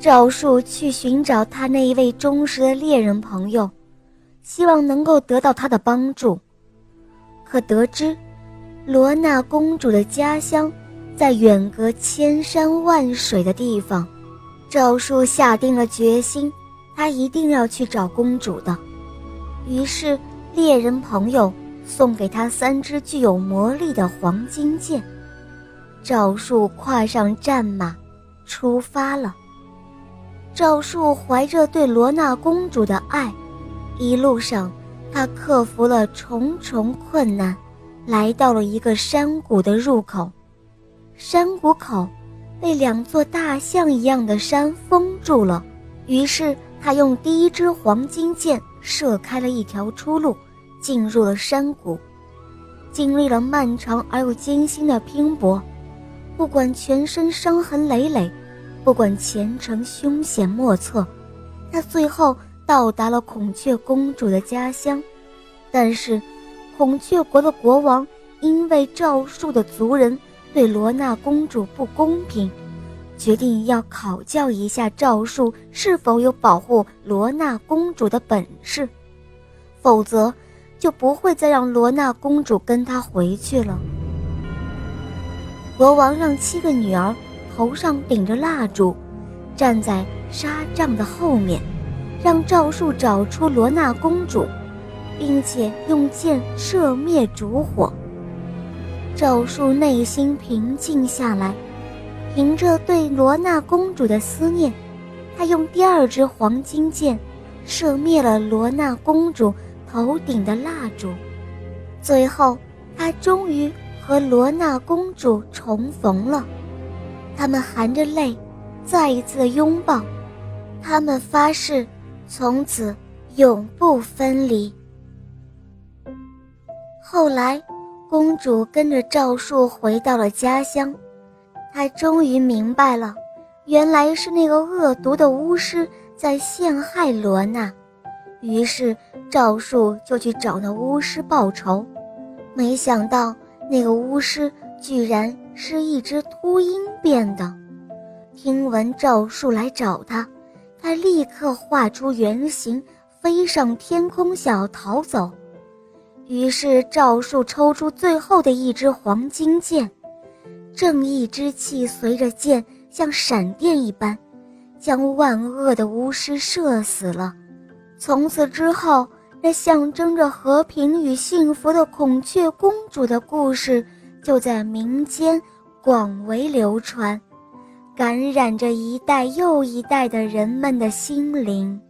赵树去寻找他那一位忠实的猎人朋友，希望能够得到他的帮助。可得知，罗娜公主的家乡在远隔千山万水的地方，赵树下定了决心，他一定要去找公主的。于是，猎人朋友送给他三支具有魔力的黄金剑。赵树跨上战马，出发了。赵树怀着对罗娜公主的爱，一路上他克服了重重困难，来到了一个山谷的入口。山谷口被两座大象一样的山封住了，于是他用第一支黄金箭射开了一条出路，进入了山谷。经历了漫长而又艰辛的拼搏。不管全身伤痕累累，不管前程凶险莫测，他最后到达了孔雀公主的家乡。但是，孔雀国的国王因为赵树的族人对罗娜公主不公平，决定要考教一下赵树是否有保护罗娜公主的本事，否则就不会再让罗娜公主跟他回去了。国王让七个女儿头上顶着蜡烛，站在纱帐的后面，让赵树找出罗娜公主，并且用箭射灭烛火。赵树内心平静下来，凭着对罗娜公主的思念，他用第二支黄金箭射灭了罗娜公主头顶的蜡烛。最后，他终于。和罗娜公主重逢了，他们含着泪，再一次拥抱，他们发誓从此永不分离。后来，公主跟着赵树回到了家乡，她终于明白了，原来是那个恶毒的巫师在陷害罗娜，于是赵树就去找那巫师报仇，没想到。那个巫师居然是一只秃鹰变的，听闻赵树来找他，他立刻画出原形，飞上天空想要逃走。于是赵树抽出最后的一支黄金箭，正义之气随着箭像闪电一般，将万恶的巫师射死了。从此之后。那象征着和平与幸福的孔雀公主的故事，就在民间广为流传，感染着一代又一代的人们的心灵。